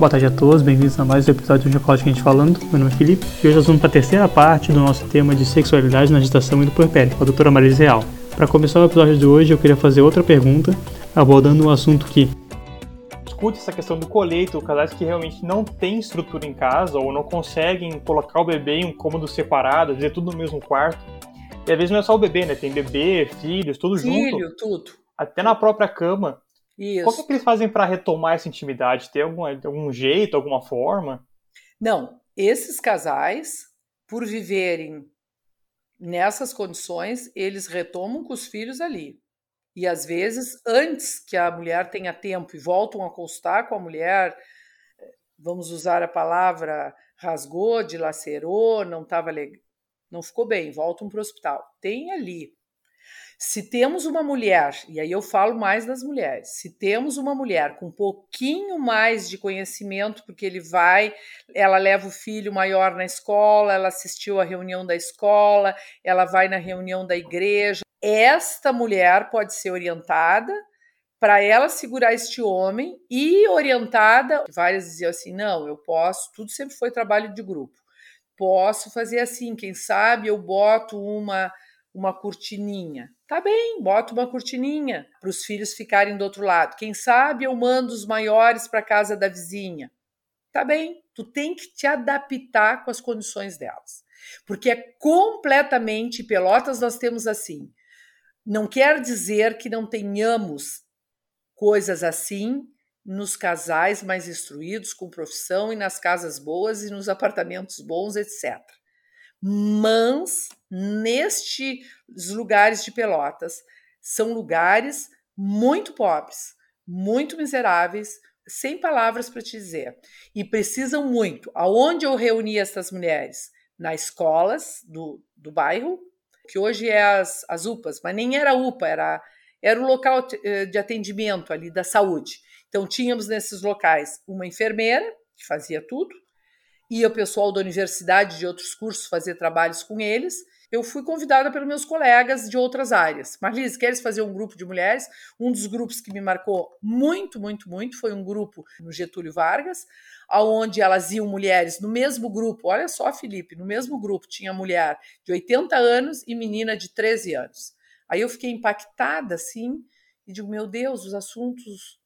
Boa tarde a todos, bem-vindos a mais um episódio do Chocolate Quente Falando. Meu nome é Felipe e hoje nós vamos para a terceira parte do nosso tema de sexualidade na gestação e no puerpério, com a doutora Marisa Real. Para começar o episódio de hoje, eu queria fazer outra pergunta, abordando um assunto que discute essa questão do colheito, casais que realmente não têm estrutura em casa ou não conseguem colocar o bebê em um cômodo separado, dizer tudo no mesmo quarto. E às vezes não é só o bebê, né? Tem bebê, filhos, tudo Filho, junto. Filho, tudo. Até na própria cama. Isso. Que, é que eles fazem para retomar essa intimidade? Tem algum, algum jeito, alguma forma? Não, esses casais, por viverem nessas condições, eles retomam com os filhos ali. E às vezes, antes que a mulher tenha tempo e voltam a consultar com a mulher, vamos usar a palavra rasgou, dilacerou, não estava legal, não ficou bem, voltam para o hospital. Tem ali se temos uma mulher, e aí eu falo mais das mulheres, se temos uma mulher com um pouquinho mais de conhecimento, porque ele vai, ela leva o filho maior na escola, ela assistiu à reunião da escola, ela vai na reunião da igreja, esta mulher pode ser orientada para ela segurar este homem e orientada. Várias diziam assim: não, eu posso, tudo sempre foi trabalho de grupo. Posso fazer assim, quem sabe eu boto uma uma cortininha. Tá bem, bota uma cortininha para os filhos ficarem do outro lado. Quem sabe eu mando os maiores para casa da vizinha. Tá bem, tu tem que te adaptar com as condições delas. Porque é completamente Pelotas nós temos assim. Não quer dizer que não tenhamos coisas assim nos casais mais instruídos, com profissão e nas casas boas e nos apartamentos bons, etc. Mas nestes lugares de Pelotas são lugares muito pobres, muito miseráveis, sem palavras para te dizer. E precisam muito. Aonde eu reuni essas mulheres? Nas escolas do, do bairro, que hoje é as, as UPAs, mas nem era UPA, era, era o local eh, de atendimento ali da saúde. Então, tínhamos nesses locais uma enfermeira, que fazia tudo, ia o pessoal da universidade de outros cursos fazer trabalhos com eles. Eu fui convidada pelos meus colegas de outras áreas. Marlise, queres fazer um grupo de mulheres? Um dos grupos que me marcou muito, muito, muito foi um grupo no Getúlio Vargas, aonde elas iam mulheres no mesmo grupo. Olha só, Felipe, no mesmo grupo tinha mulher de 80 anos e menina de 13 anos. Aí eu fiquei impactada assim e digo, meu Deus, os assuntos.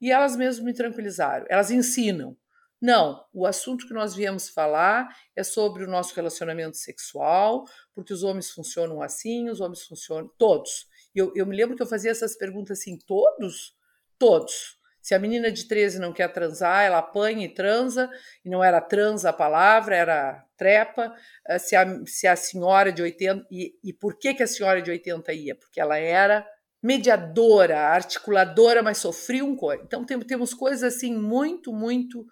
E elas mesmas me tranquilizaram. Elas ensinam. Não, o assunto que nós viemos falar é sobre o nosso relacionamento sexual, porque os homens funcionam assim, os homens funcionam. Todos. Eu, eu me lembro que eu fazia essas perguntas assim: todos? Todos. Se a menina de 13 não quer transar, ela apanha e transa, e não era transa a palavra, era trepa. Eh, se a, se a senhora de 80. E, e por que, que a senhora de 80 ia? Porque ela era mediadora, articuladora, mas sofria um coisa. Então tem, temos coisas assim muito, muito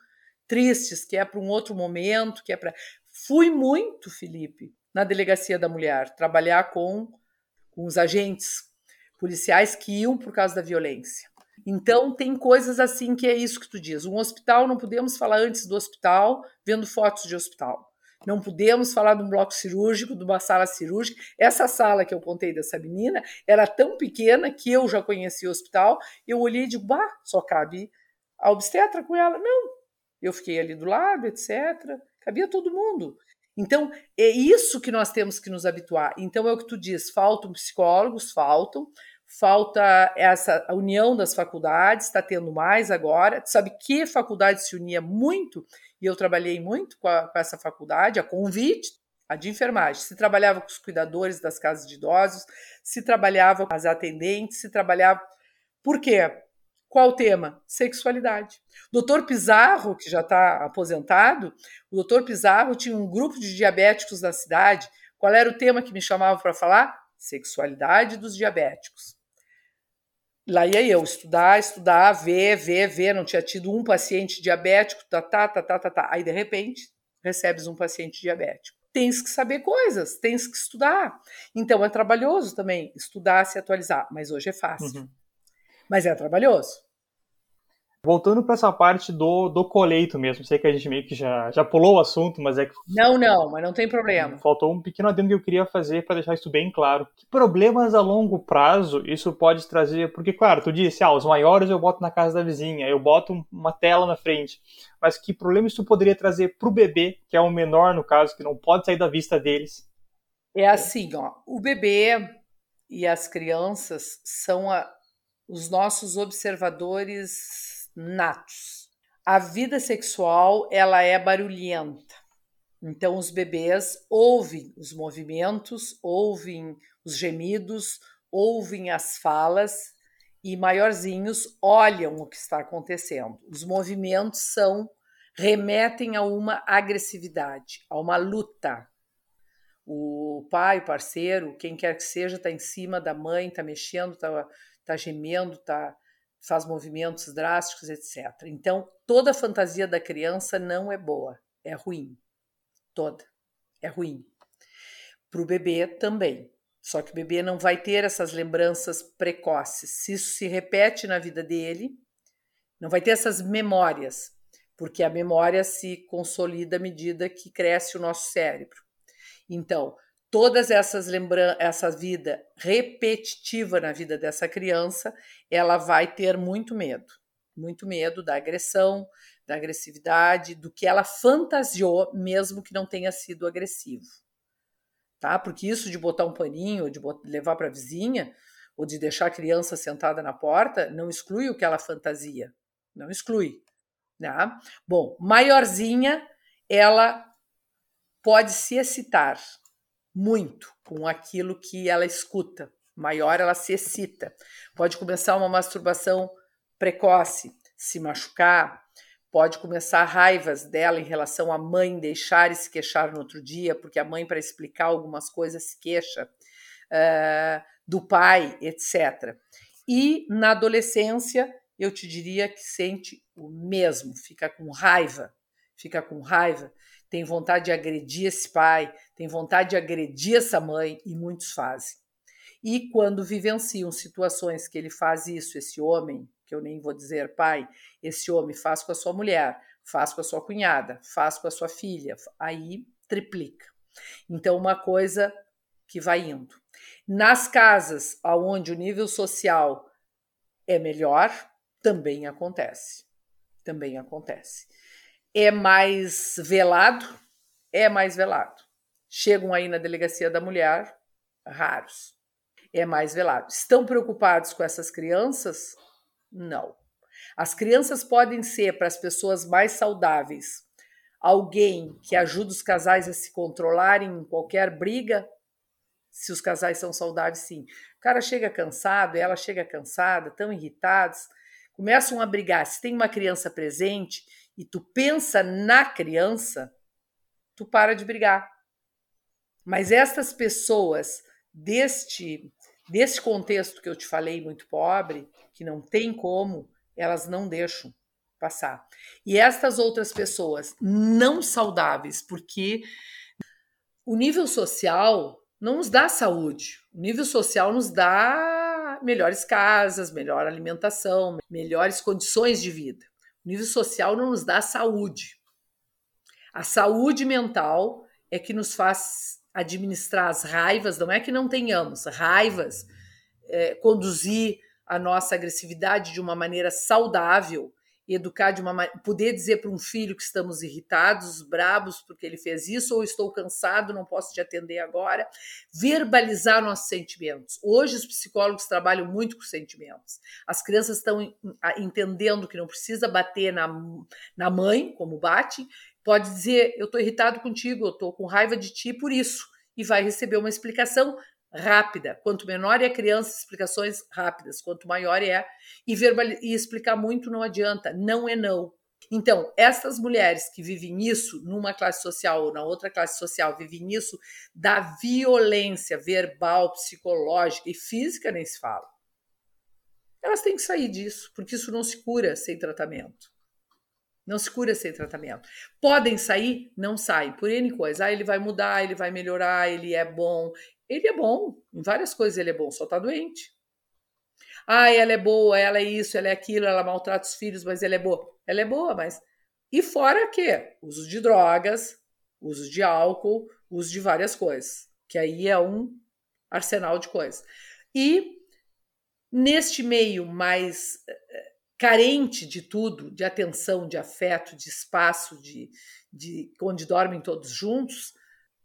tristes, que é para um outro momento, que é para. Fui muito, Felipe, na delegacia da mulher, trabalhar com, com os agentes policiais que iam por causa da violência. Então, tem coisas assim que é isso que tu diz. Um hospital, não podemos falar antes do hospital, vendo fotos de hospital. Não podemos falar de um bloco cirúrgico, de uma sala cirúrgica. Essa sala que eu contei dessa menina era tão pequena que eu já conhecia o hospital. Eu olhei e digo, bah, só cabe a obstetra com ela. Não, eu fiquei ali do lado, etc. Cabia todo mundo. Então, é isso que nós temos que nos habituar. Então, é o que tu diz: faltam psicólogos, faltam, falta essa união das faculdades, está tendo mais agora. Tu sabe que faculdade se unia muito, e eu trabalhei muito com, a, com essa faculdade, a convite, a de enfermagem. Se trabalhava com os cuidadores das casas de idosos, se trabalhava com as atendentes, se trabalhava. Por quê? Qual o tema? Sexualidade. Doutor Pizarro, que já está aposentado, o doutor Pizarro tinha um grupo de diabéticos na cidade. Qual era o tema que me chamava para falar? Sexualidade dos diabéticos. Lá ia eu estudar, estudar, ver, ver, ver. Não tinha tido um paciente diabético, tá, tá, tá, tá, tá, tá. Aí, de repente, recebes um paciente diabético. Tens que saber coisas, tens que estudar. Então, é trabalhoso também estudar, se atualizar, mas hoje é fácil. Uhum mas é trabalhoso. Voltando para essa parte do, do coleito mesmo, sei que a gente meio que já, já pulou o assunto, mas é que. Não, não, mas não tem problema. Faltou um pequeno adendo que eu queria fazer para deixar isso bem claro. Que problemas a longo prazo isso pode trazer? Porque, claro, tu disse, ah, os maiores eu boto na casa da vizinha, eu boto uma tela na frente. Mas que problemas isso poderia trazer para o bebê, que é o menor no caso, que não pode sair da vista deles? É assim, ó, o bebê e as crianças são a, os nossos observadores natos. A vida sexual ela é barulhenta. Então os bebês ouvem os movimentos, ouvem os gemidos, ouvem as falas e maiorzinhos olham o que está acontecendo. Os movimentos são remetem a uma agressividade, a uma luta. O pai, o parceiro, quem quer que seja, está em cima da mãe, está mexendo, está tá gemendo, está faz movimentos drásticos, etc. Então, toda a fantasia da criança não é boa, é ruim. Toda. É ruim. Para o bebê também. Só que o bebê não vai ter essas lembranças precoces. Se isso se repete na vida dele, não vai ter essas memórias, porque a memória se consolida à medida que cresce o nosso cérebro. Então, todas essas lembranças, essa vida repetitiva na vida dessa criança, ela vai ter muito medo, muito medo da agressão, da agressividade, do que ela fantasiou, mesmo que não tenha sido agressivo. Tá? Porque isso de botar um paninho, de levar para a vizinha, ou de deixar a criança sentada na porta, não exclui o que ela fantasia. Não exclui. Né? Bom, maiorzinha, ela pode se excitar muito com aquilo que ela escuta. Maior ela se excita. Pode começar uma masturbação precoce, se machucar, pode começar raivas dela em relação à mãe deixar e se queixar no outro dia, porque a mãe, para explicar algumas coisas, se queixa, uh, do pai, etc. E na adolescência, eu te diria que sente o mesmo, fica com raiva, fica com raiva tem vontade de agredir esse pai, tem vontade de agredir essa mãe, e muitos fazem. E quando vivenciam situações que ele faz isso, esse homem, que eu nem vou dizer pai, esse homem faz com a sua mulher, faz com a sua cunhada, faz com a sua filha, aí triplica. Então, uma coisa que vai indo. Nas casas onde o nível social é melhor, também acontece. Também acontece é mais velado, é mais velado. Chegam aí na delegacia da mulher, raros. É mais velado. Estão preocupados com essas crianças? Não. As crianças podem ser para as pessoas mais saudáveis alguém que ajuda os casais a se controlarem em qualquer briga, se os casais são saudáveis, sim. O cara chega cansado, ela chega cansada, tão irritados, começam a brigar. Se tem uma criança presente, e tu pensa na criança, tu para de brigar. Mas estas pessoas deste deste contexto que eu te falei muito pobre, que não tem como, elas não deixam passar. E estas outras pessoas não saudáveis, porque o nível social não nos dá saúde. O nível social nos dá melhores casas, melhor alimentação, melhores condições de vida. O nível social não nos dá saúde. A saúde mental é que nos faz administrar as raivas, não é que não tenhamos raivas, é, conduzir a nossa agressividade de uma maneira saudável educar de uma poder dizer para um filho que estamos irritados, brabos porque ele fez isso ou estou cansado, não posso te atender agora, verbalizar nossos sentimentos. Hoje os psicólogos trabalham muito com sentimentos. As crianças estão entendendo que não precisa bater na, na mãe, como bate, pode dizer eu estou irritado contigo, eu estou com raiva de ti por isso e vai receber uma explicação rápida. Quanto menor é a criança, explicações rápidas. Quanto maior é, e, verbal, e explicar muito não adianta. Não é não. Então, essas mulheres que vivem isso numa classe social ou na outra classe social, vivem isso da violência verbal, psicológica e física, nem se fala. Elas têm que sair disso, porque isso não se cura sem tratamento. Não se cura sem tratamento. Podem sair? Não saem, por N coisa. Ah, ele vai mudar, ele vai melhorar, ele é bom, ele é bom, em várias coisas ele é bom, só está doente. Ah, ela é boa, ela é isso, ela é aquilo, ela maltrata os filhos, mas ela é boa. Ela é boa, mas. E fora que? Uso de drogas, uso de álcool, uso de várias coisas. Que aí é um arsenal de coisas. E neste meio mais carente de tudo, de atenção, de afeto, de espaço, de, de onde dormem todos juntos,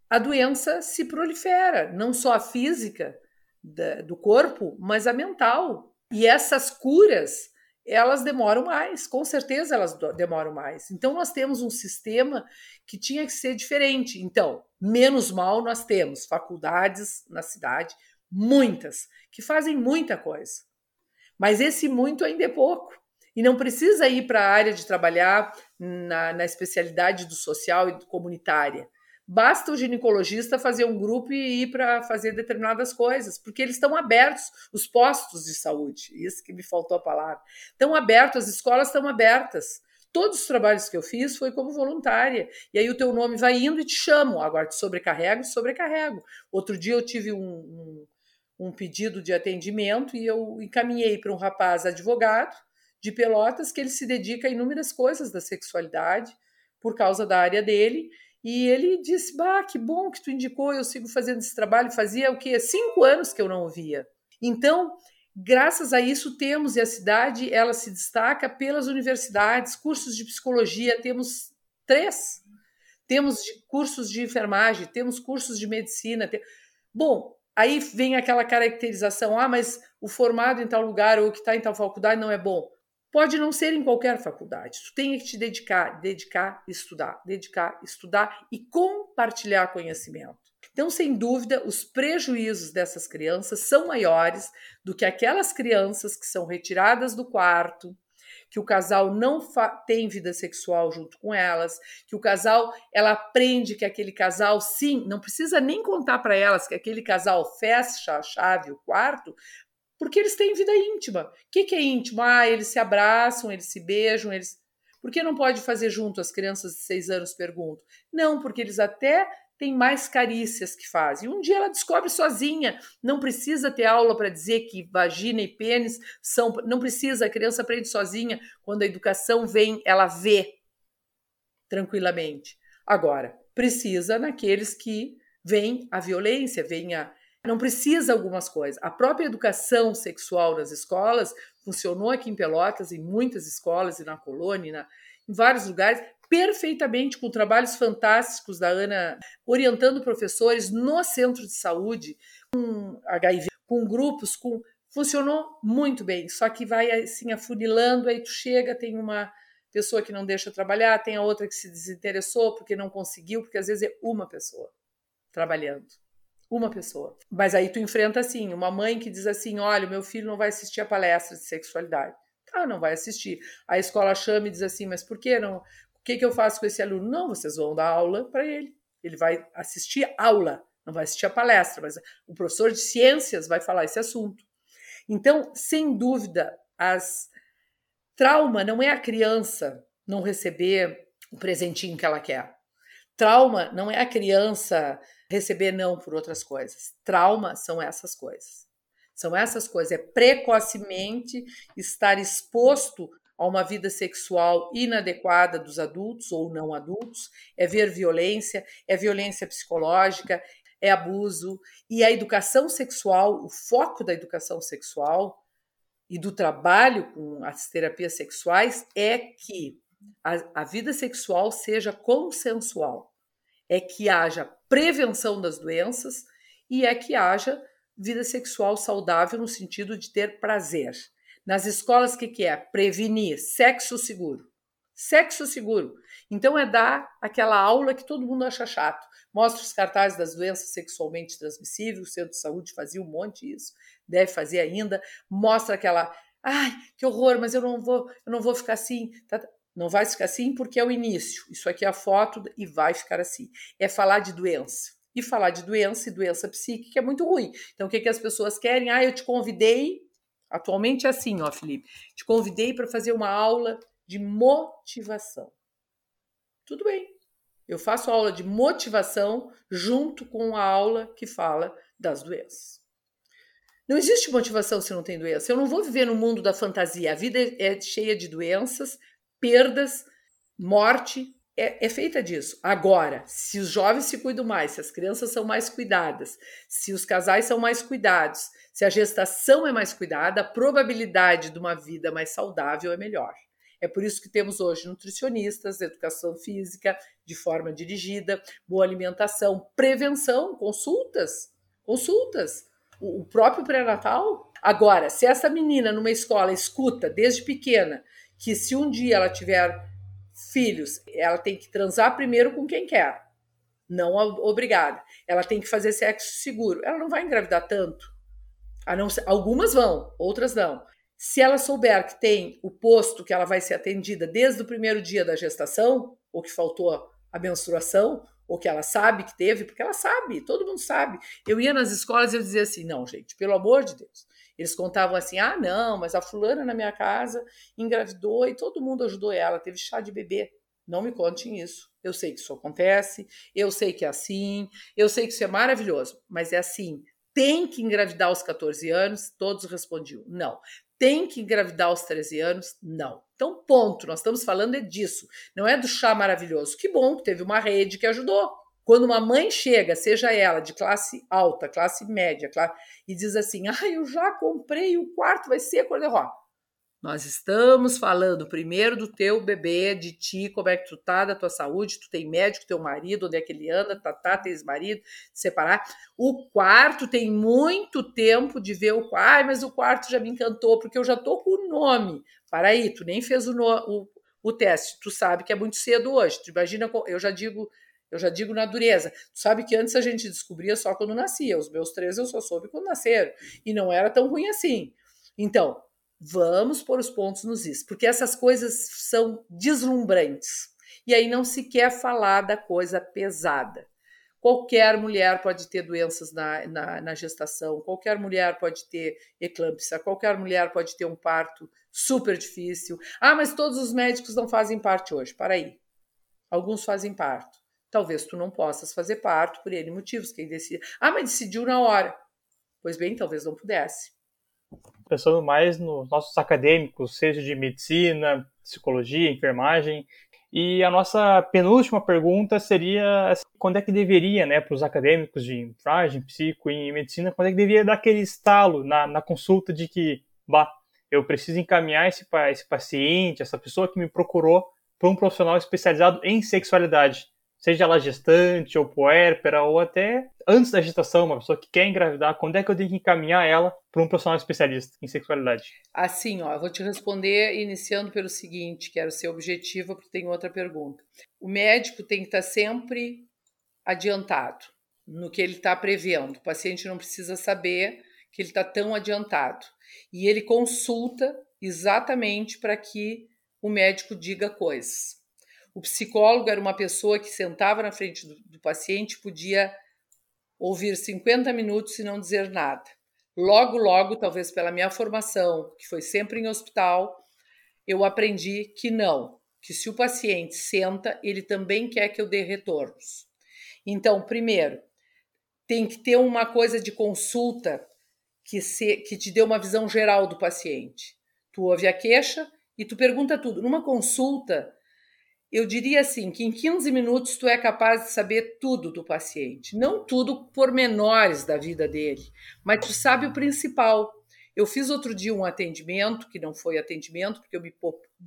a doença se prolifera, não só a física da, do corpo, mas a mental. E essas curas, elas demoram mais, com certeza elas demoram mais. Então nós temos um sistema que tinha que ser diferente. Então, menos mal nós temos faculdades na cidade, muitas, que fazem muita coisa. Mas esse muito ainda é pouco. E não precisa ir para a área de trabalhar na, na especialidade do social e do comunitária. Basta o ginecologista fazer um grupo e ir para fazer determinadas coisas, porque eles estão abertos, os postos de saúde, isso que me faltou a palavra. Estão abertos, as escolas estão abertas. Todos os trabalhos que eu fiz foi como voluntária. E aí o teu nome vai indo e te chamam. Agora te sobrecarrego, sobrecarrego. Outro dia eu tive um, um, um pedido de atendimento e eu encaminhei para um rapaz advogado de Pelotas que ele se dedica a inúmeras coisas da sexualidade por causa da área dele. E ele disse: Bah, que bom que tu indicou, eu sigo fazendo esse trabalho. Fazia o quê? Cinco anos que eu não ouvia. Então, graças a isso, temos, e a cidade ela se destaca pelas universidades, cursos de psicologia, temos três. Temos cursos de enfermagem, temos cursos de medicina. Tem... Bom, Aí vem aquela caracterização: ah, mas o formado em tal lugar ou que está em tal faculdade não é bom. Pode não ser em qualquer faculdade. Tu tem que te dedicar, dedicar, estudar, dedicar, estudar e compartilhar conhecimento. Então, sem dúvida, os prejuízos dessas crianças são maiores do que aquelas crianças que são retiradas do quarto, que o casal não tem vida sexual junto com elas, que o casal ela aprende que aquele casal sim, não precisa nem contar para elas que aquele casal fecha a chave, o quarto, porque eles têm vida íntima. O que, que é íntimo? Ah, eles se abraçam, eles se beijam, eles. Por que não pode fazer junto? As crianças de seis anos perguntam. Não, porque eles até tem mais carícias que fazem. Um dia ela descobre sozinha, não precisa ter aula para dizer que vagina e pênis são. Não precisa, a criança aprende sozinha. Quando a educação vem, ela vê tranquilamente. Agora, precisa naqueles que vem a violência, vem a. Não precisa algumas coisas. A própria educação sexual nas escolas funcionou aqui em Pelotas, em muitas escolas, e na colônia, na, em vários lugares, perfeitamente com trabalhos fantásticos da Ana, orientando professores no centro de saúde, com HIV, com grupos, com funcionou muito bem. Só que vai assim afunilando, aí tu chega, tem uma pessoa que não deixa trabalhar, tem a outra que se desinteressou porque não conseguiu, porque às vezes é uma pessoa trabalhando. Uma pessoa. Mas aí tu enfrenta assim, uma mãe que diz assim: olha, meu filho não vai assistir a palestra de sexualidade. Ah, não vai assistir. A escola chama e diz assim, mas por que não? que, que eu faço com esse aluno? Não, vocês vão dar aula para ele. Ele vai assistir aula, não vai assistir a palestra, mas o professor de ciências vai falar esse assunto. Então, sem dúvida, as trauma não é a criança não receber o presentinho que ela quer. Trauma não é a criança receber não por outras coisas. Trauma são essas coisas. São essas coisas, é precocemente estar exposto a uma vida sexual inadequada dos adultos ou não adultos, é ver violência, é violência psicológica, é abuso. E a educação sexual, o foco da educação sexual e do trabalho com as terapias sexuais é que a, a vida sexual seja consensual, é que haja prevenção das doenças e é que haja vida sexual saudável no sentido de ter prazer. Nas escolas, o que, que é? Prevenir, sexo seguro. Sexo seguro. Então é dar aquela aula que todo mundo acha chato. Mostra os cartazes das doenças sexualmente transmissíveis, o Centro de Saúde fazia um monte disso, deve fazer ainda. Mostra aquela, ai, que horror, mas eu não vou, eu não vou ficar assim. Não vai ficar assim porque é o início. Isso aqui é a foto e vai ficar assim. É falar de doença. E falar de doença e doença psíquica é muito ruim. Então, o que, que as pessoas querem? Ah, eu te convidei Atualmente é assim, ó, Felipe. Te convidei para fazer uma aula de motivação. Tudo bem. Eu faço aula de motivação junto com a aula que fala das doenças. Não existe motivação se não tem doença. Eu não vou viver no mundo da fantasia. A vida é cheia de doenças, perdas, morte. É, é, feita disso. Agora, se os jovens se cuidam mais, se as crianças são mais cuidadas, se os casais são mais cuidados, se a gestação é mais cuidada, a probabilidade de uma vida mais saudável é melhor. É por isso que temos hoje nutricionistas, educação física de forma dirigida, boa alimentação, prevenção, consultas, consultas. O próprio pré-natal. Agora, se essa menina numa escola escuta desde pequena que se um dia ela tiver filhos, ela tem que transar primeiro com quem quer, não obrigada. Ela tem que fazer sexo seguro. Ela não vai engravidar tanto. Não, algumas vão, outras não. Se ela souber que tem o posto que ela vai ser atendida desde o primeiro dia da gestação, ou que faltou a menstruação, ou que ela sabe que teve, porque ela sabe, todo mundo sabe. Eu ia nas escolas e eu dizia assim: não, gente, pelo amor de Deus. Eles contavam assim: ah, não, mas a fulana na minha casa engravidou e todo mundo ajudou ela, teve chá de bebê. Não me contem isso. Eu sei que isso acontece, eu sei que é assim, eu sei que isso é maravilhoso, mas é assim. Tem que engravidar aos 14 anos? Todos respondiam: não tem que engravidar aos 13 anos? Não. Então, ponto. Nós estamos falando é disso. Não é do chá maravilhoso. Que bom que teve uma rede que ajudou. Quando uma mãe chega, seja ela de classe alta, classe média, classe, e diz assim: ah, eu já comprei, o quarto vai ser cor-de-rosa. Nós estamos falando primeiro do teu bebê, de ti, como é que tu tá, da tua saúde, tu tem médico, teu marido, onde é que ele anda, tá, tá, tens marido, separar. O quarto tem muito tempo de ver o quarto, ah, mas o quarto já me encantou, porque eu já tô com o nome. Para aí, tu nem fez o, no, o, o teste, tu sabe que é muito cedo hoje. Tu imagina, eu já digo, eu já digo na dureza. Tu sabe que antes a gente descobria só quando nascia. Os meus três eu só soube quando nasceram. E não era tão ruim assim. Então, Vamos pôr os pontos nos is, porque essas coisas são deslumbrantes. E aí não se quer falar da coisa pesada. Qualquer mulher pode ter doenças na, na, na, gestação, qualquer mulher pode ter eclâmpsia, qualquer mulher pode ter um parto super difícil. Ah, mas todos os médicos não fazem parte hoje. Para aí. Alguns fazem parto. Talvez tu não possas fazer parto por N motivos. Quem decide. Ah, mas decidiu na hora. Pois bem, talvez não pudesse pensando mais nos nossos acadêmicos, seja de medicina, psicologia, enfermagem. E a nossa penúltima pergunta seria quando é que deveria, né, para os acadêmicos de enfermagem, psico e medicina, quando é que deveria dar aquele estalo na, na consulta de que, bah, eu preciso encaminhar esse, esse paciente, essa pessoa que me procurou, para um profissional especializado em sexualidade seja ela gestante ou puérpera ou até antes da gestação, uma pessoa que quer engravidar, quando é que eu tenho que encaminhar ela para um profissional especialista em sexualidade? Assim, ó, eu vou te responder iniciando pelo seguinte, que era o seu objetivo, porque tem outra pergunta. O médico tem que estar sempre adiantado no que ele está prevendo. O paciente não precisa saber que ele está tão adiantado. E ele consulta exatamente para que o médico diga coisas. O psicólogo era uma pessoa que sentava na frente do, do paciente, podia ouvir 50 minutos e não dizer nada. Logo, logo, talvez pela minha formação, que foi sempre em hospital, eu aprendi que não, que se o paciente senta, ele também quer que eu dê retornos. Então, primeiro, tem que ter uma coisa de consulta que, se, que te dê uma visão geral do paciente. Tu ouve a queixa e tu pergunta tudo. Numa consulta, eu diria assim que em 15 minutos tu é capaz de saber tudo do paciente, não tudo por menores da vida dele, mas tu sabe o principal. Eu fiz outro dia um atendimento que não foi atendimento porque eu me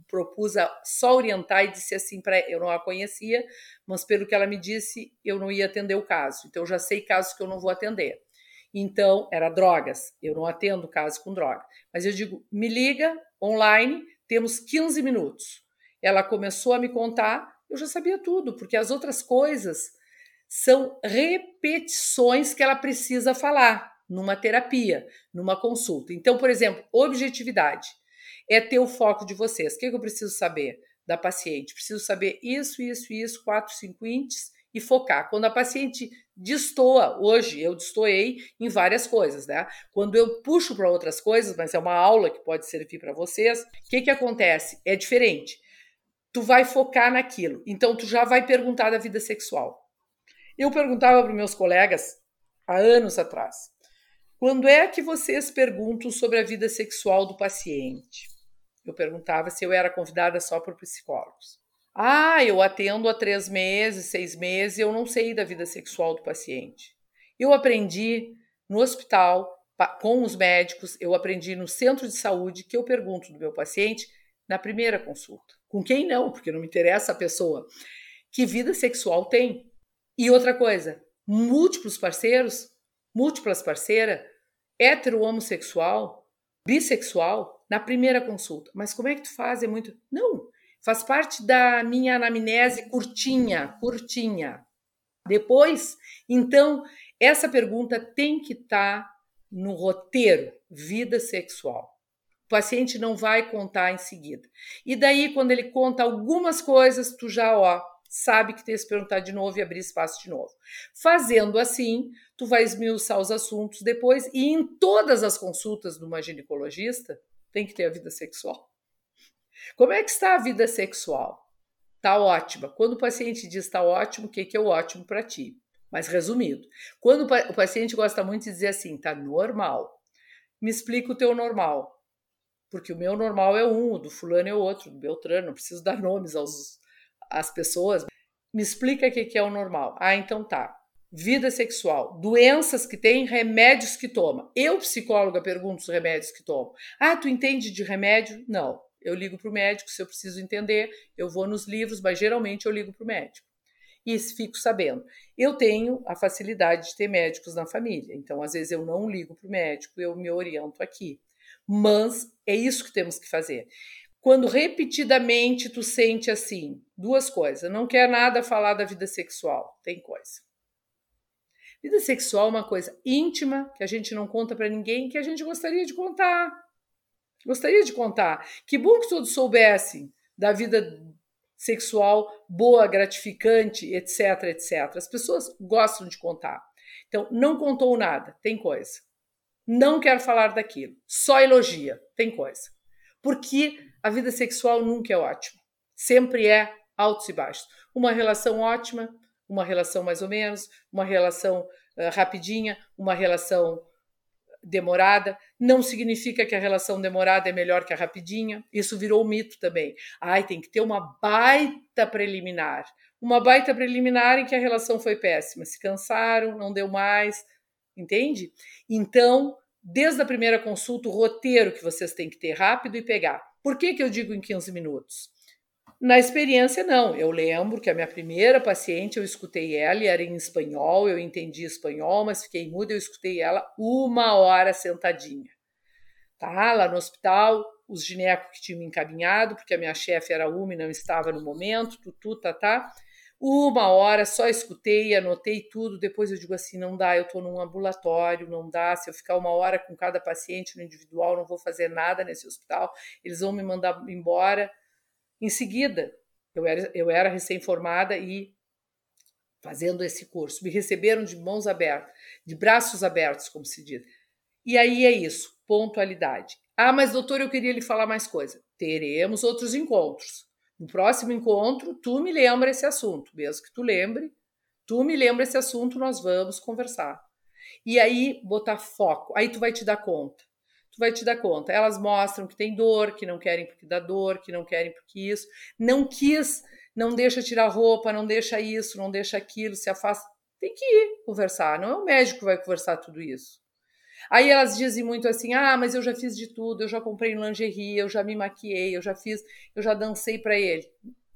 propus a só orientar e disse assim para eu não a conhecia, mas pelo que ela me disse eu não ia atender o caso. Então eu já sei casos que eu não vou atender. Então era drogas. Eu não atendo caso com droga, mas eu digo me liga online, temos 15 minutos ela começou a me contar, eu já sabia tudo, porque as outras coisas são repetições que ela precisa falar numa terapia, numa consulta. Então, por exemplo, objetividade é ter o foco de vocês. O que, eu preciso saber da paciente? Preciso saber isso, isso, isso, quatro, cinco índices e focar. Quando a paciente destoa, hoje eu destoei em várias coisas, né? Quando eu puxo para outras coisas, mas é uma aula que pode servir para vocês, o que, que acontece? É diferente tu vai focar naquilo. Então, tu já vai perguntar da vida sexual. Eu perguntava para meus colegas há anos atrás: Quando é que vocês perguntam sobre a vida sexual do paciente? Eu perguntava se eu era convidada só por psicólogos. Ah, eu atendo há três meses, seis meses, eu não sei da vida sexual do paciente. Eu aprendi no hospital, com os médicos, eu aprendi no centro de saúde que eu pergunto do meu paciente na primeira consulta. Com quem não, porque não me interessa a pessoa. Que vida sexual tem? E outra coisa, múltiplos parceiros, múltiplas parceiras, hétero homossexual, bissexual, na primeira consulta. Mas como é que tu faz? É muito. Não, faz parte da minha anamnese curtinha, curtinha. Depois, então, essa pergunta tem que estar tá no roteiro vida sexual. O paciente não vai contar em seguida. E daí, quando ele conta algumas coisas, tu já, ó, sabe que tem que se perguntar de novo e abrir espaço de novo. Fazendo assim, tu vai esmiuçar os assuntos depois e em todas as consultas de uma ginecologista tem que ter a vida sexual. Como é que está a vida sexual? Tá ótima. Quando o paciente diz está ótimo, o que, que é o ótimo para ti? Mas resumido, quando o paciente gosta muito de dizer assim, tá normal, me explica o teu normal. Porque o meu normal é um, o do fulano é outro, do Beltrano, não preciso dar nomes aos, às pessoas. Me explica o que é o normal. Ah, então tá. Vida sexual, doenças que tem, remédios que toma. Eu, psicóloga, pergunto os remédios que tomo. Ah, tu entende de remédio? Não. Eu ligo para o médico se eu preciso entender, eu vou nos livros, mas geralmente eu ligo para o médico e fico sabendo. Eu tenho a facilidade de ter médicos na família, então às vezes eu não ligo para o médico, eu me oriento aqui. Mas é isso que temos que fazer. Quando repetidamente tu sente assim, duas coisas, não quer nada falar da vida sexual, tem coisa. Vida sexual é uma coisa íntima que a gente não conta para ninguém, que a gente gostaria de contar. Gostaria de contar. Que bom que todos soubessem da vida sexual boa, gratificante, etc, etc. As pessoas gostam de contar. Então, não contou nada, tem coisa. Não quer falar daquilo, só elogia, tem coisa. Porque a vida sexual nunca é ótima. Sempre é altos e baixos. Uma relação ótima, uma relação mais ou menos, uma relação uh, rapidinha, uma relação demorada. Não significa que a relação demorada é melhor que a rapidinha. Isso virou um mito também. Ai, tem que ter uma baita preliminar. Uma baita preliminar em que a relação foi péssima. Se cansaram, não deu mais. Entende? Então, desde a primeira consulta, o roteiro que vocês têm que ter rápido e pegar. Por que, que eu digo em 15 minutos? Na experiência, não. Eu lembro que a minha primeira paciente, eu escutei ela e era em espanhol, eu entendi espanhol, mas fiquei muda, eu escutei ela uma hora sentadinha. Tá? Lá no hospital, os ginecos que tinham me encaminhado, porque a minha chefe era uma e não estava no momento, tutu, tá, tá. Uma hora só escutei, anotei tudo. Depois eu digo assim: não dá, eu estou num ambulatório, não dá. Se eu ficar uma hora com cada paciente no individual, não vou fazer nada nesse hospital. Eles vão me mandar embora. Em seguida, eu era, eu era recém-formada e fazendo esse curso. Me receberam de mãos abertas, de braços abertos, como se diz. E aí é isso, pontualidade. Ah, mas doutor, eu queria lhe falar mais coisa. Teremos outros encontros. No próximo encontro, tu me lembra esse assunto, mesmo que tu lembre, tu me lembra esse assunto, nós vamos conversar. E aí botar foco, aí tu vai te dar conta tu vai te dar conta. Elas mostram que tem dor, que não querem porque dá dor, que não querem porque isso. Não quis, não deixa tirar roupa, não deixa isso, não deixa aquilo, se afasta. Tem que ir conversar, não é o médico que vai conversar tudo isso. Aí elas dizem muito assim: ah, mas eu já fiz de tudo, eu já comprei lingerie, eu já me maquiei, eu já fiz, eu já dancei para ele.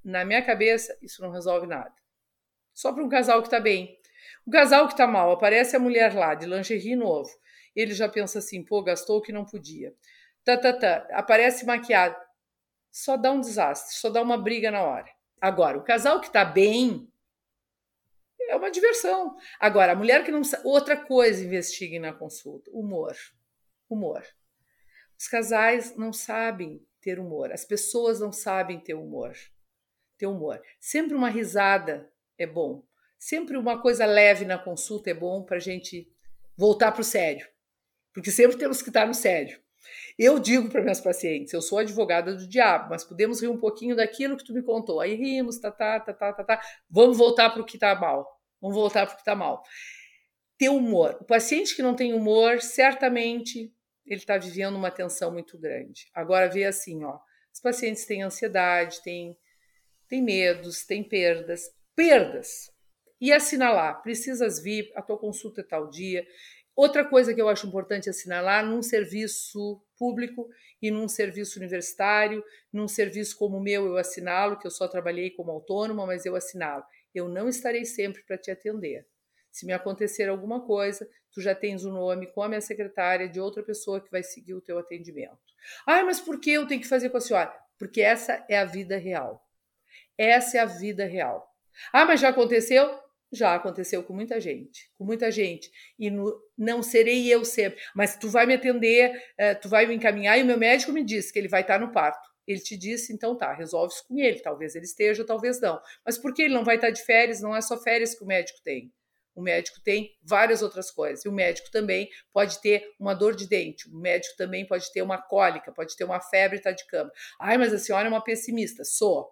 Na minha cabeça, isso não resolve nada. Só para um casal que está bem. O casal que está mal, aparece a mulher lá de lingerie novo ele já pensa assim, pô, gastou o que não podia. Tá, tá, tá. Aparece maquiado. Só dá um desastre, só dá uma briga na hora. Agora, o casal que tá bem é uma diversão. Agora, a mulher que não sabe. Outra coisa, investiguem na consulta: humor. Humor. Os casais não sabem ter humor, as pessoas não sabem ter humor. Ter humor. Sempre uma risada é bom. Sempre uma coisa leve na consulta é bom para a gente voltar para o sério porque sempre temos que estar no sério. Eu digo para minhas pacientes, eu sou advogada do diabo, mas podemos rir um pouquinho daquilo que tu me contou. Aí rimos, tá, tá, tá, tá, tá, tá. Vamos voltar para o que está mal. Vamos voltar para o que está mal. ter humor. O paciente que não tem humor, certamente ele está vivendo uma tensão muito grande. Agora vê assim, ó, os pacientes têm ansiedade, têm, têm medos, têm perdas, perdas. E assinalar, precisas vir, a tua consulta é tal dia. Outra coisa que eu acho importante assinalar num serviço público e num serviço universitário, num serviço como o meu, eu assinalo, que eu só trabalhei como autônoma, mas eu assinalo. Eu não estarei sempre para te atender. Se me acontecer alguma coisa, tu já tens o um nome com a minha secretária de outra pessoa que vai seguir o teu atendimento. Ah, mas por que eu tenho que fazer com a senhora? Porque essa é a vida real. Essa é a vida real. Ah, mas já aconteceu? Já aconteceu com muita gente, com muita gente. E no, não serei eu sempre. Mas tu vai me atender, uh, tu vai me encaminhar e o meu médico me disse que ele vai estar no parto. Ele te disse, então tá, resolve isso com ele. Talvez ele esteja, talvez não. Mas por que ele não vai estar de férias? Não é só férias que o médico tem. O médico tem várias outras coisas. E o médico também pode ter uma dor de dente. O médico também pode ter uma cólica, pode ter uma febre e tá de cama. Ai, mas a senhora é uma pessimista. Sou.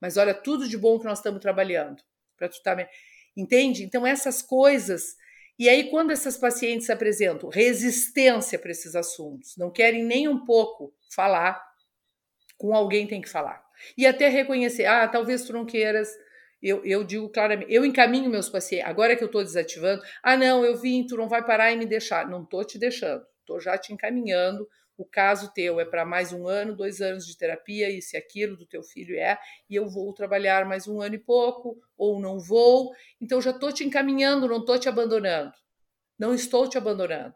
Mas olha tudo de bom que nós estamos trabalhando. Para tu. Tá... Entende? Então, essas coisas. E aí, quando essas pacientes apresentam resistência para esses assuntos, não querem nem um pouco falar, com alguém tem que falar. E até reconhecer, ah, talvez tu não queiras eu, eu digo claramente, eu encaminho meus pacientes, agora que eu estou desativando, ah, não, eu vim, tu não vai parar e me deixar. Não estou te deixando, estou já te encaminhando. O caso teu é para mais um ano, dois anos de terapia, e aquilo do teu filho é, e eu vou trabalhar mais um ano e pouco, ou não vou. Então, já estou te encaminhando, não estou te abandonando. Não estou te abandonando.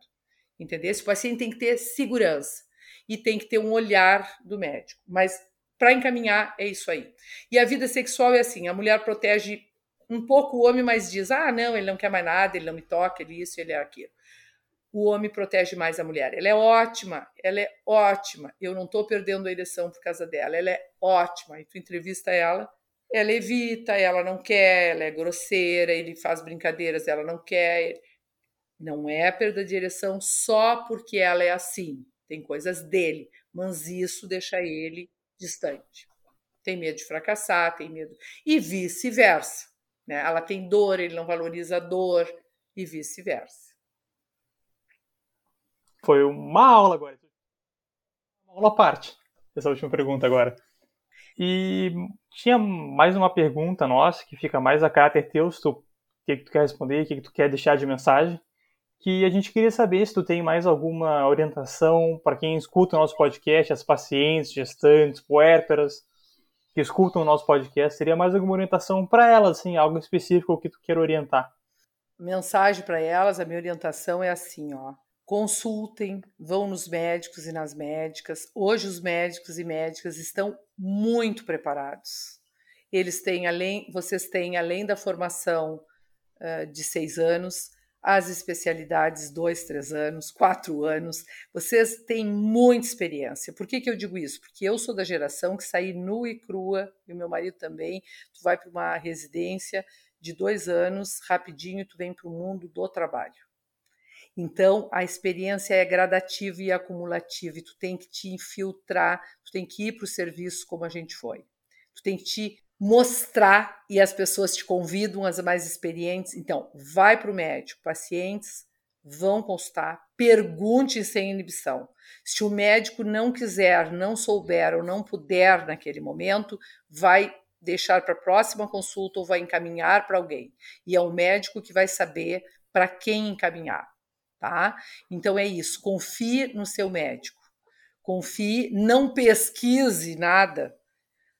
Entendeu? Esse paciente tem que ter segurança e tem que ter um olhar do médico. Mas para encaminhar, é isso aí. E a vida sexual é assim: a mulher protege um pouco o homem, mas diz: ah, não, ele não quer mais nada, ele não me toca, ele isso, ele é aquilo. O homem protege mais a mulher. Ela é ótima, ela é ótima. Eu não estou perdendo a ereção por causa dela, ela é ótima. E tu entrevista ela, ela evita, ela não quer, ela é grosseira, ele faz brincadeiras, ela não quer. Não é a perda de ereção só porque ela é assim. Tem coisas dele, mas isso deixa ele distante. Tem medo de fracassar, tem medo. E vice-versa. Né? Ela tem dor, ele não valoriza a dor, e vice-versa. Foi uma aula agora. Uma aula à parte, essa última pergunta agora. E tinha mais uma pergunta nossa, que fica mais a caráter teu, se tu, o que, que tu quer responder, o que, que tu quer deixar de mensagem que a gente queria saber se tu tem mais alguma orientação para quem escuta o nosso podcast, as pacientes, gestantes, puérperas que escutam o nosso podcast, seria mais alguma orientação para elas, assim, algo específico que tu queira orientar? Mensagem para elas, a minha orientação é assim, ó. Consultem, vão nos médicos e nas médicas. Hoje os médicos e médicas estão muito preparados. Eles têm além, vocês têm além da formação uh, de seis anos, as especialidades dois, três anos, quatro anos. Vocês têm muita experiência. Por que, que eu digo isso? Porque eu sou da geração que saí nua e crua, e o meu marido também. Tu vai para uma residência de dois anos, rapidinho, tu vem para o mundo do trabalho. Então, a experiência é gradativa e acumulativa, e tu tem que te infiltrar, tu tem que ir para o serviço como a gente foi. Tu tem que te mostrar e as pessoas te convidam, as mais experientes. Então, vai para o médico, pacientes vão consultar, pergunte sem inibição. Se o médico não quiser, não souber ou não puder naquele momento, vai deixar para a próxima consulta ou vai encaminhar para alguém. E é o médico que vai saber para quem encaminhar, tá? Então é isso, confie no seu médico. Confie, não pesquise nada,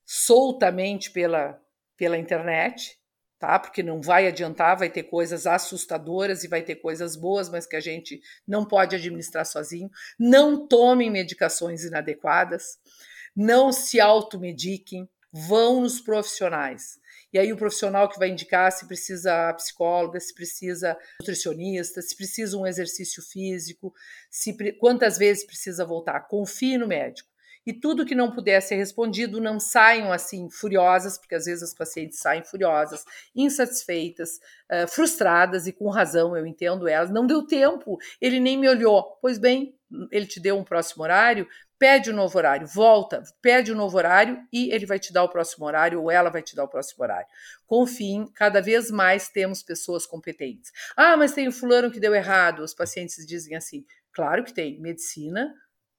soltamente pela, pela internet, tá? Porque não vai adiantar, vai ter coisas assustadoras e vai ter coisas boas, mas que a gente não pode administrar sozinho. Não tomem medicações inadequadas, não se automediquem, vão nos profissionais. E aí o profissional que vai indicar se precisa psicóloga, se precisa nutricionista, se precisa um exercício físico, se quantas vezes precisa voltar. Confie no médico e tudo que não puder ser respondido não saiam assim furiosas, porque às vezes as pacientes saem furiosas, insatisfeitas, frustradas e com razão, eu entendo elas. Não deu tempo, ele nem me olhou. Pois bem, ele te deu um próximo horário, pede um novo horário, volta, pede um novo horário e ele vai te dar o próximo horário ou ela vai te dar o próximo horário. Confiem, cada vez mais temos pessoas competentes. Ah, mas tem o fulano que deu errado. Os pacientes dizem assim: claro que tem. Medicina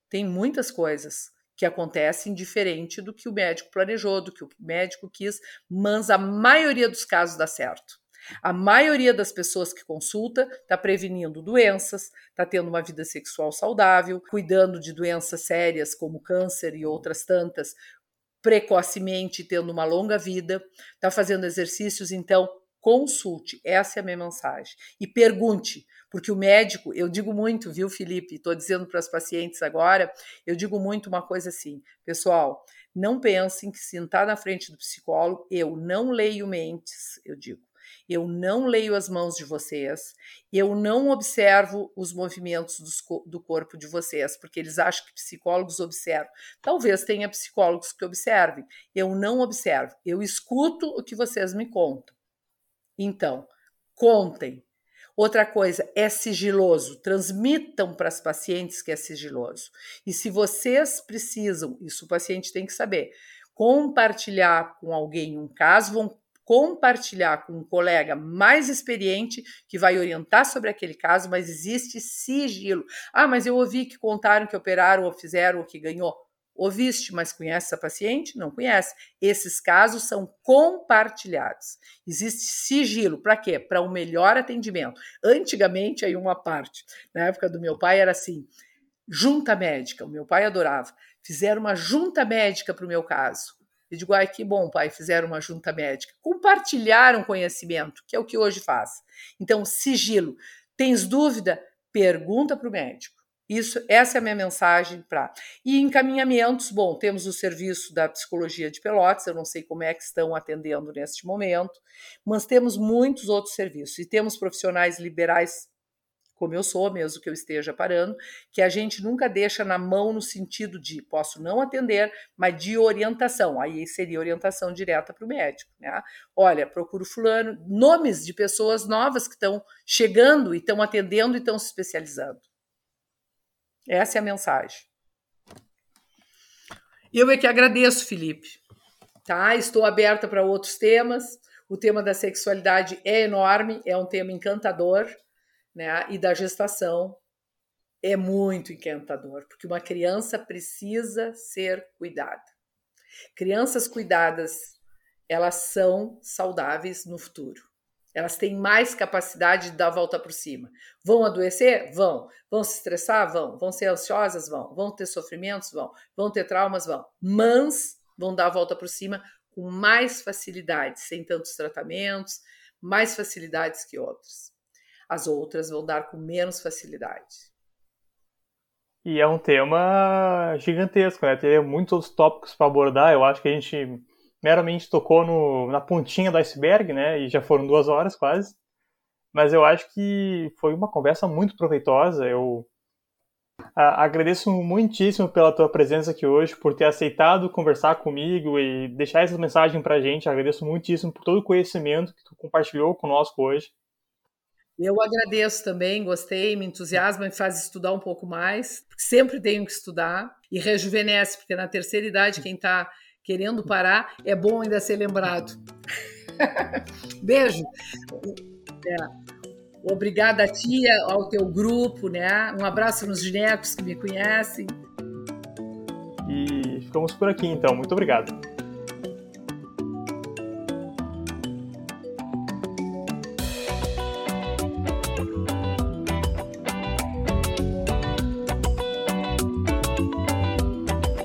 tem muitas coisas que acontecem diferente do que o médico planejou, do que o médico quis, mas a maioria dos casos dá certo. A maioria das pessoas que consulta está prevenindo doenças, está tendo uma vida sexual saudável, cuidando de doenças sérias como câncer e outras tantas precocemente, tendo uma longa vida, está fazendo exercícios, então consulte, essa é a minha mensagem. E pergunte, porque o médico, eu digo muito, viu, Felipe? Estou dizendo para as pacientes agora, eu digo muito uma coisa assim, pessoal, não pensem que sentar na frente do psicólogo, eu não leio mentes, eu digo eu não leio as mãos de vocês, eu não observo os movimentos do corpo de vocês, porque eles acham que psicólogos observam. Talvez tenha psicólogos que observem. Eu não observo, eu escuto o que vocês me contam. Então, contem. Outra coisa, é sigiloso. Transmitam para as pacientes que é sigiloso. E se vocês precisam, isso o paciente tem que saber, compartilhar com alguém um caso, vão compartilhar com um colega mais experiente que vai orientar sobre aquele caso, mas existe sigilo. Ah, mas eu ouvi que contaram que operaram ou fizeram ou que ganhou. Ouviste, mas conhece essa paciente? Não conhece. Esses casos são compartilhados. Existe sigilo. Para quê? Para um melhor atendimento. Antigamente, aí uma parte, na época do meu pai, era assim: junta médica. O meu pai adorava. Fizeram uma junta médica para o meu caso. Eu digo, ai, que bom, pai, fizeram uma junta médica. Compartilharam conhecimento, que é o que hoje faz. Então, sigilo. Tens dúvida? Pergunta para o médico. Isso, essa é a minha mensagem para. E encaminhamentos, bom, temos o serviço da psicologia de Pelotas, eu não sei como é que estão atendendo neste momento, mas temos muitos outros serviços e temos profissionais liberais como eu sou, mesmo que eu esteja parando, que a gente nunca deixa na mão no sentido de posso não atender, mas de orientação. Aí seria orientação direta para o médico. Né? Olha, procuro fulano, nomes de pessoas novas que estão chegando e estão atendendo e estão se especializando. Essa é a mensagem. Eu é que agradeço, Felipe. Tá? Estou aberta para outros temas. O tema da sexualidade é enorme, é um tema encantador né, e da gestação é muito encantador, porque uma criança precisa ser cuidada. Crianças cuidadas, elas são saudáveis no futuro. Elas têm mais capacidade de dar a volta por cima. Vão adoecer? Vão. Vão se estressar? Vão. Vão ser ansiosas? Vão. Vão ter sofrimentos? Vão. Vão ter traumas? Vão. Mas vão dar a volta por cima com mais facilidade, sem tantos tratamentos, mais facilidades que outros as outras vão dar com menos facilidade. E é um tema gigantesco, né? Tem muitos outros tópicos para abordar. Eu acho que a gente meramente tocou no, na pontinha do iceberg, né? E já foram duas horas quase. Mas eu acho que foi uma conversa muito proveitosa. Eu a, agradeço muitíssimo pela tua presença aqui hoje, por ter aceitado conversar comigo e deixar essa mensagem para a gente. Agradeço muitíssimo por todo o conhecimento que tu compartilhou conosco hoje. Eu agradeço também, gostei, me entusiasma, me faz estudar um pouco mais, sempre tenho que estudar, e rejuvenesce, porque na terceira idade, quem está querendo parar, é bom ainda ser lembrado. Beijo. É. Obrigada a ti, ao teu grupo, né? Um abraço nos ginecos que me conhecem. E ficamos por aqui então. Muito obrigado.